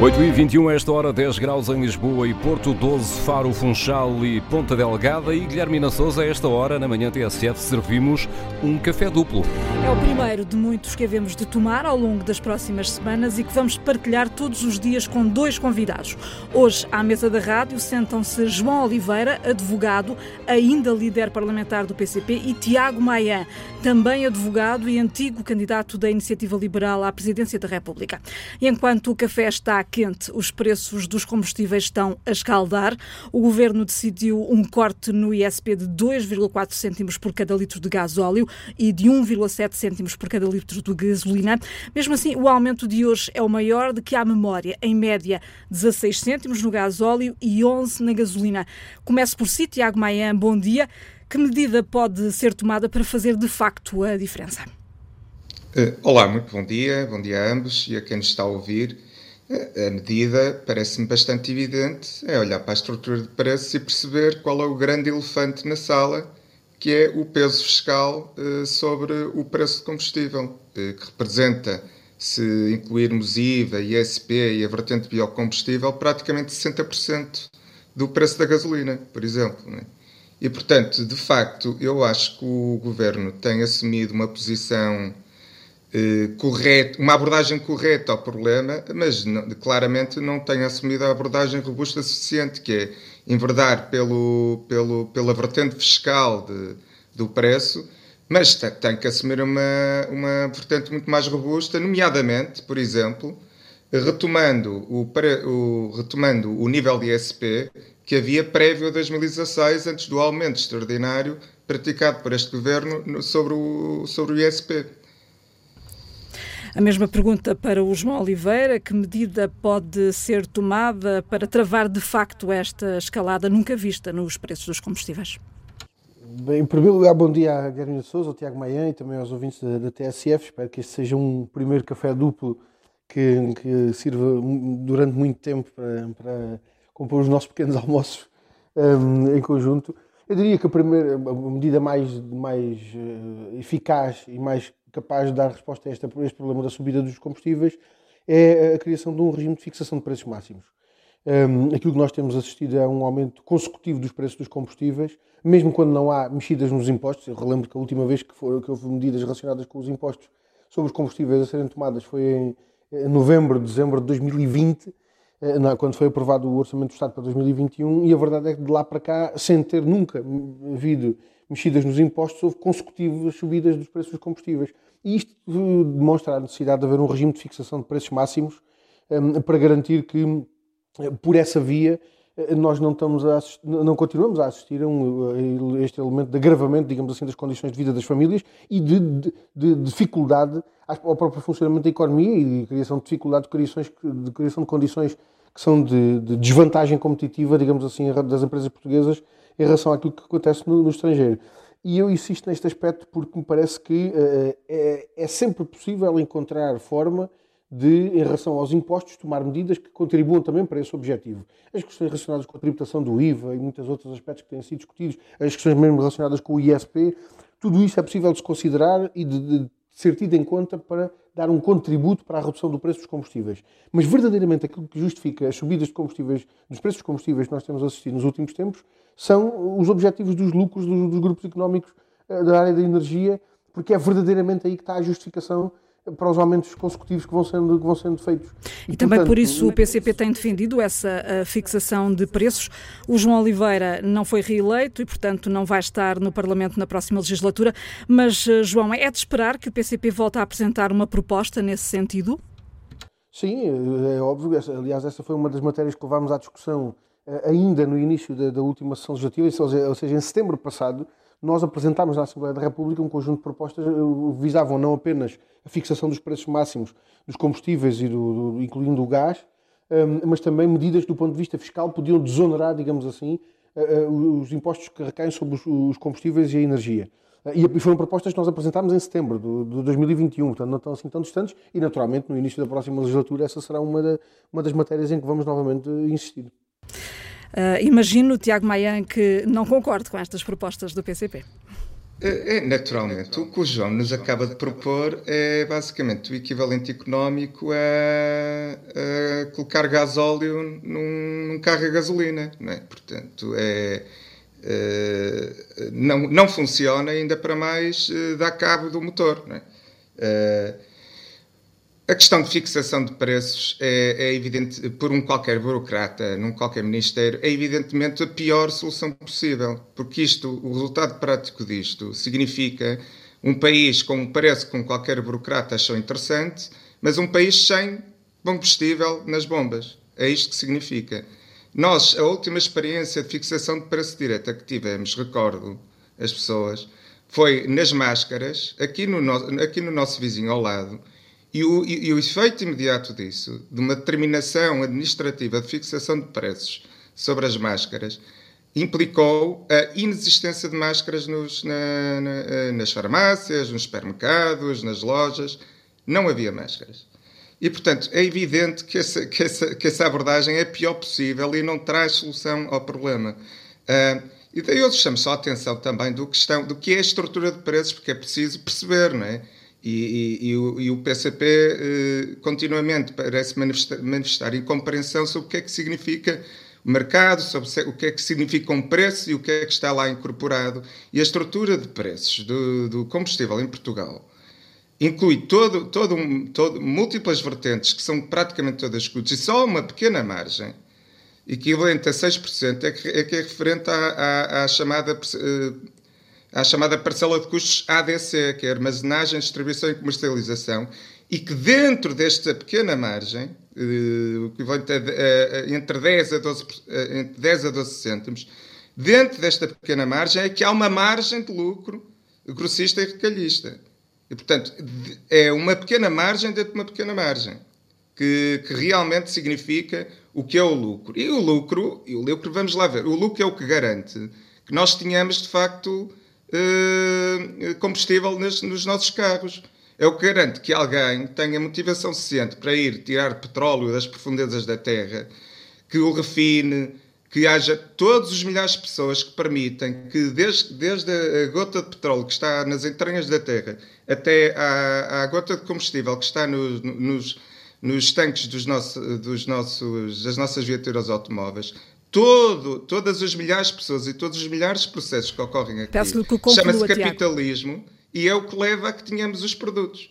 8 e 21 esta hora, 10 graus em Lisboa e Porto, 12 Faro, Funchal e Ponta Delgada. E Guilherme Souza, a esta hora, na manhã TSF, servimos um café duplo. É o primeiro de muitos que havemos de tomar ao longo das próximas semanas e que vamos partilhar todos os dias com dois convidados. Hoje, à mesa da rádio, sentam-se João Oliveira, advogado, ainda líder parlamentar do PCP, e Tiago Maia, também advogado e antigo candidato da Iniciativa Liberal à presidência da República. E enquanto o café está quente, os preços dos combustíveis estão a escaldar. O governo decidiu um corte no ISP de 2,4 cêntimos por cada litro de gás óleo e de 1,7 cêntimos por cada litro de gasolina. Mesmo assim, o aumento de hoje é o maior de que há memória. Em média, 16 cêntimos no gás óleo e 11 na gasolina. Começo por si, Tiago Maia, bom dia. Que medida pode ser tomada para fazer de facto a diferença? Eh, olá, muito bom dia, bom dia a ambos e a quem nos está a ouvir. A medida parece-me bastante evidente, é olhar para a estrutura de preços e perceber qual é o grande elefante na sala, que é o peso fiscal eh, sobre o preço de combustível, eh, que representa, se incluirmos IVA, ISP e a vertente biocombustível, praticamente 60% do preço da gasolina, por exemplo. É? E, portanto, de facto, eu acho que o governo tem assumido uma posição eh, correto, uma abordagem correta ao problema, mas não, claramente não tem assumido a abordagem robusta suficiente, que é enverdar pelo, pelo, pela vertente fiscal de, do preço, mas tem, que assumir uma, uma vertente muito mais robusta, nomeadamente, por exemplo, retomando o, o, retomando o nível de ISP que havia prévio a 2016, antes do aumento extraordinário praticado por este governo sobre o, sobre o ISP. A mesma pergunta para o João Oliveira: que medida pode ser tomada para travar de facto esta escalada nunca vista nos preços dos combustíveis? Bem, em primeiro lugar, bom dia a Guilherme Souza, ao Tiago Maian e também aos ouvintes da, da, TSF. Espero que este seja um primeiro café duplo que, que sirva durante muito tempo para, para compor os nossos pequenos almoços um, em conjunto. Eu diria que a primeira a medida mais, mais uh, eficaz e mais capaz de dar resposta a este, problema da subida dos combustíveis é a criação de um regime de fixação de preços máximos. Um, aquilo que nós temos assistido é um aumento consecutivo dos preços dos combustíveis, mesmo quando não há mexidas nos impostos. Eu relembro que a última vez que, for, que houve medidas relacionadas com os impostos sobre os combustíveis a serem tomadas foi em, em novembro, dezembro de 2020, eh, quando foi aprovado o Orçamento do Estado para 2021, e a verdade é que de lá para cá, sem ter nunca havido mexidas nos impostos, houve consecutivas subidas dos preços dos combustíveis. E isto demonstra a necessidade de haver um regime de fixação de preços máximos um, para garantir que, eh, por essa via, eh, nós não, estamos a assistir, não continuamos a assistir a, um, a este elemento de agravamento, digamos assim, das condições de vida das famílias e de, de, de dificuldade ao próprio funcionamento da economia e de criação de dificuldade de, criação de condições que são de, de, desvantagem competitiva, digamos assim, das empresas portuguesas em relação àquilo que acontece no, no estrangeiro. E eu insisto neste aspecto porque me parece que uh, é, é, sempre possível encontrar forma de, em relação aos impostos, tomar medidas que contribuam também para esse objetivo. As questões relacionadas com a tributação do IVA e muitos outros aspectos que têm sido discutidos, as questões mesmo relacionadas com o ISP, tudo isso é possível de se considerar e de, de ser tido em conta para dar um contributo para a redução do preço dos combustíveis. Mas verdadeiramente aquilo que justifica as subidas de combustíveis, dos preços dos combustíveis que nós temos assistido nos últimos tempos, são os objetivos dos lucros dos, dos grupos económicos uh, da área da energia, porque é verdadeiramente aí que está a justificação para os aumentos consecutivos que vão sendo, que vão sendo feitos. E, e também portanto, por isso o PCP tem defendido essa fixação de preços. O João Oliveira não foi reeleito e, portanto, não vai estar no Parlamento na próxima legislatura. Mas, eh, João, é de esperar que o PCP volte a apresentar uma proposta nesse sentido? Sim, é, é óbvio. Aliás, essa foi uma das matérias que levámos à discussão eh, ainda no início da, da última sessão legislativa, ou seja, em setembro passado, nós apresentámos na Assembleia da República um conjunto de propostas que eh, visavam não apenas a fixação dos preços máximos dos combustíveis, e do, do incluindo o gás, ehm, mas também medidas do ponto de vista fiscal podiam desonerar, digamos assim, eh, os impostos que recaem sobre os combustíveis e a energia. E foram propostas que nós apresentámos em setembro de 2021, portanto não estão assim tão distantes, e naturalmente no início da próxima legislatura essa será uma, da, uma das matérias em que vamos novamente insistir. Uh, imagino, Tiago Maia, que não concorde com estas propostas do PCP. É, é, naturalmente. O que o João nos acaba de propor é basicamente o equivalente económico a, a colocar gasóleo num, num, carro a gasolina. Não é? Portanto, é, é, não, não funciona, ainda para mais é, dá cabo do motor. Não é? A questão de fixação de preços é, é, evidente, por um qualquer burocrata, num qualquer ministério, é evidentemente a pior solução possível, porque isto, o resultado prático disto significa um país com um preço que qualquer burocrata achou interessante, mas um país sem combustível nas bombas. É isto que significa. Nós, a última experiência de fixação de preço direta que tivemos, recordo as pessoas, foi nas máscaras, aqui no, no, aqui no nosso vizinho ao lado, e o, e, e o efeito imediato disso, de uma determinação administrativa de fixação de preços sobre as máscaras, implicou a inexistência de máscaras nos, na, na, eh, nas farmácias, nos supermercados, nas lojas. Não havia máscaras. E, portanto, é evidente que essa, que essa, que essa abordagem é a pior possível e não traz solução ao problema. Uh, e daí eu chamo só a atenção também do, questão, do que é a estrutura de preços, porque é preciso perceber, não é? E, e, e, o, e, o, PCP eh, continuamente parece manifestar, manifestar incompreensão sobre o que é que significa o mercado, sobre o que é que significa um preço e o que é que está lá incorporado. E a estrutura de preços do, do combustível em Portugal inclui todo, todo, todo, múltiplas vertentes que são praticamente todas escutas e só uma pequena margem, equivalente a 6%, é que é, que é referente à, à, à chamada. Uh, à chamada parcela de custos ADC, que é Armazenagem, Distribuição e Comercialização, e que dentro desta pequena margem, uh, equivalente a, entre, 10 a 12, uh, entre 10 a 12 cêntimos, dentro desta pequena margem é que há uma margem de lucro grossista e recalhista. E, portanto, é uma pequena margem dentro de uma pequena margem, que, que realmente significa o que é o lucro. E o lucro, e o lucro, vamos lá ver, o lucro é o que garante que nós tenhamos, de facto, uh, combustível nos, nos nossos carros. É o que alguém tenha motivação suficiente para ir tirar petróleo das profundezas da terra, que o refine, que haja todos os milhares de pessoas que permitem que, desde, desde a gota de petróleo que está nas entranhas da terra até à, à gota de combustível que está no, nos, nos tanques dos, nosso, dos nossos, das nossas viaturas automóveis, todo, todas as milhares de pessoas e todos os milhares de processos que ocorrem aqui chama-se capitalismo e é o que leva a que tenhamos os produtos.